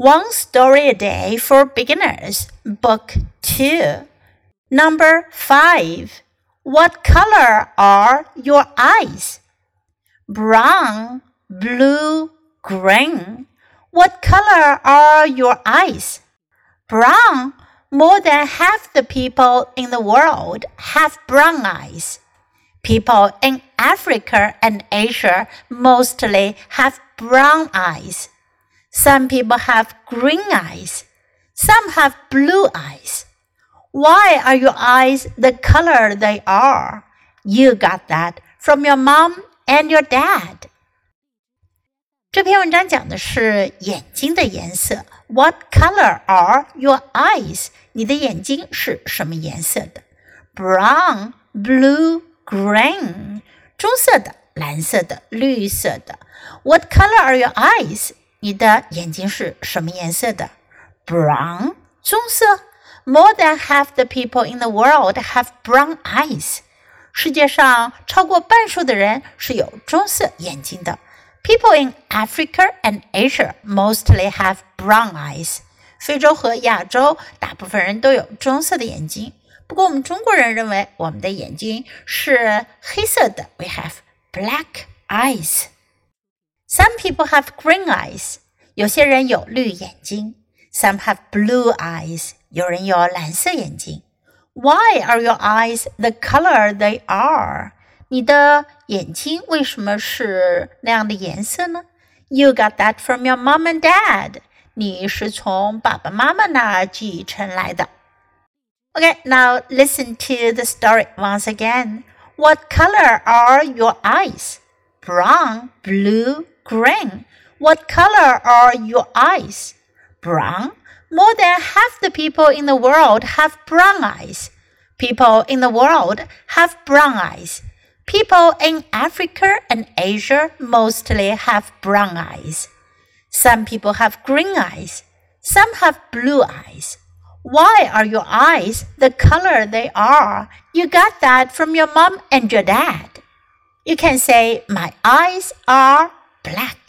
One Story a Day for Beginners, Book 2. Number 5. What color are your eyes? Brown, blue, green. What color are your eyes? Brown. More than half the people in the world have brown eyes. People in Africa and Asia mostly have brown eyes. Some people have green eyes. Some have blue eyes. Why are your eyes the color they are? You got that from your mom and your dad. 这篇文章讲的是眼睛的颜色。What color are your eyes？你的眼睛是什么颜色的？Brown, blue, green，棕色的、蓝色的、绿色的。What color are your eyes？ 你的眼睛是什么颜色的？Brown，棕色。More than half the people in the world have brown eyes。世界上超过半数的人是有棕色眼睛的。People in Africa and Asia mostly have brown eyes。非洲和亚洲大部分人都有棕色的眼睛。不过我们中国人认为我们的眼睛是黑色的。We have black eyes。some people have green eyes. 有些人有绿眼睛。Some have blue eyes. 有人有蓝色眼睛。Why are your eyes the color they are? 你的眼睛为什么是那样的颜色呢？You got that from your mom and dad. 你是从爸爸妈妈那儿继承来的。Okay, now listen to the story once again. What color are your eyes? Brown, blue, green. What color are your eyes? Brown. More than half the people in the world have brown eyes. People in the world have brown eyes. People in Africa and Asia mostly have brown eyes. Some people have green eyes. Some have blue eyes. Why are your eyes the color they are? You got that from your mom and your dad. You can say, My eyes are black